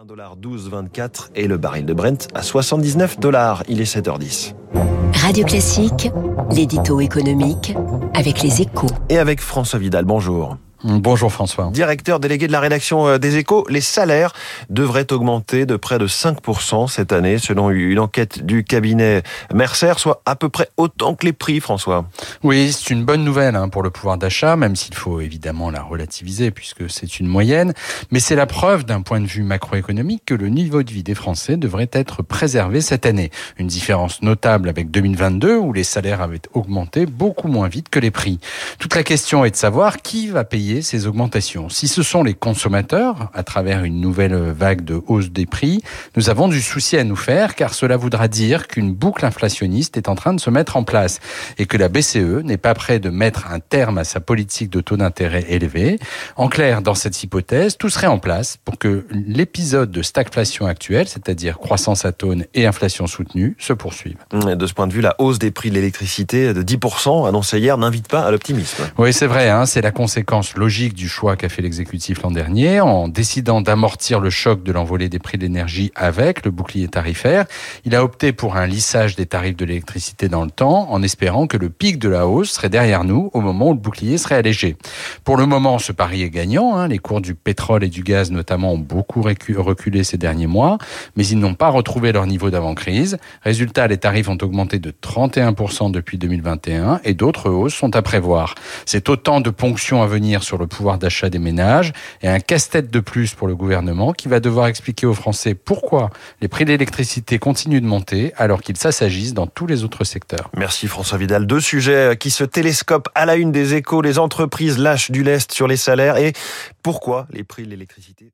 1,1224 et le baril de Brent à 79 dollars. Il est 7h10. Radio Classique, l'édito économique avec les échos. Et avec François Vidal, bonjour. Bonjour François. Directeur délégué de la rédaction euh, des Échos, les salaires devraient augmenter de près de 5% cette année, selon une enquête du cabinet Mercer, soit à peu près autant que les prix, François. Oui, c'est une bonne nouvelle hein, pour le pouvoir d'achat, même s'il faut évidemment la relativiser puisque c'est une moyenne. Mais c'est la preuve d'un point de vue macroéconomique que le niveau de vie des Français devrait être préservé cette année. Une différence notable avec 2022 où les salaires avaient augmenté beaucoup moins vite que les prix. Toute la question est de savoir qui va payer ces augmentations. Si ce sont les consommateurs, à travers une nouvelle vague de hausse des prix, nous avons du souci à nous faire, car cela voudra dire qu'une boucle inflationniste est en train de se mettre en place et que la BCE n'est pas prête de mettre un terme à sa politique de taux d'intérêt élevé. En clair, dans cette hypothèse, tout serait en place pour que l'épisode de stagflation actuelle, c'est-à-dire croissance atone et inflation soutenue, se poursuive. De ce point de vue, la hausse des prix de l'électricité de 10% annoncée hier n'invite pas à l'optimisme. Oui, c'est vrai, hein, c'est la conséquence logique du choix qu'a fait l'exécutif l'an dernier en décidant d'amortir le choc de l'envolée des prix de l'énergie avec le bouclier tarifaire. Il a opté pour un lissage des tarifs de l'électricité dans le temps en espérant que le pic de la hausse serait derrière nous au moment où le bouclier serait allégé. Pour le moment, ce pari est gagnant. Hein. Les cours du pétrole et du gaz notamment ont beaucoup reculé ces derniers mois, mais ils n'ont pas retrouvé leur niveau d'avant-crise. Résultat, les tarifs ont augmenté de 31% depuis 2021 et d'autres hausses sont à prévoir. C'est autant de ponctions à venir sur sur le pouvoir d'achat des ménages et un casse-tête de plus pour le gouvernement qui va devoir expliquer aux Français pourquoi les prix de l'électricité continuent de monter alors qu'il s'agisse dans tous les autres secteurs. Merci François Vidal. Deux sujets qui se télescopent à la une des échos. Les entreprises lâchent du lest sur les salaires et pourquoi les prix de l'électricité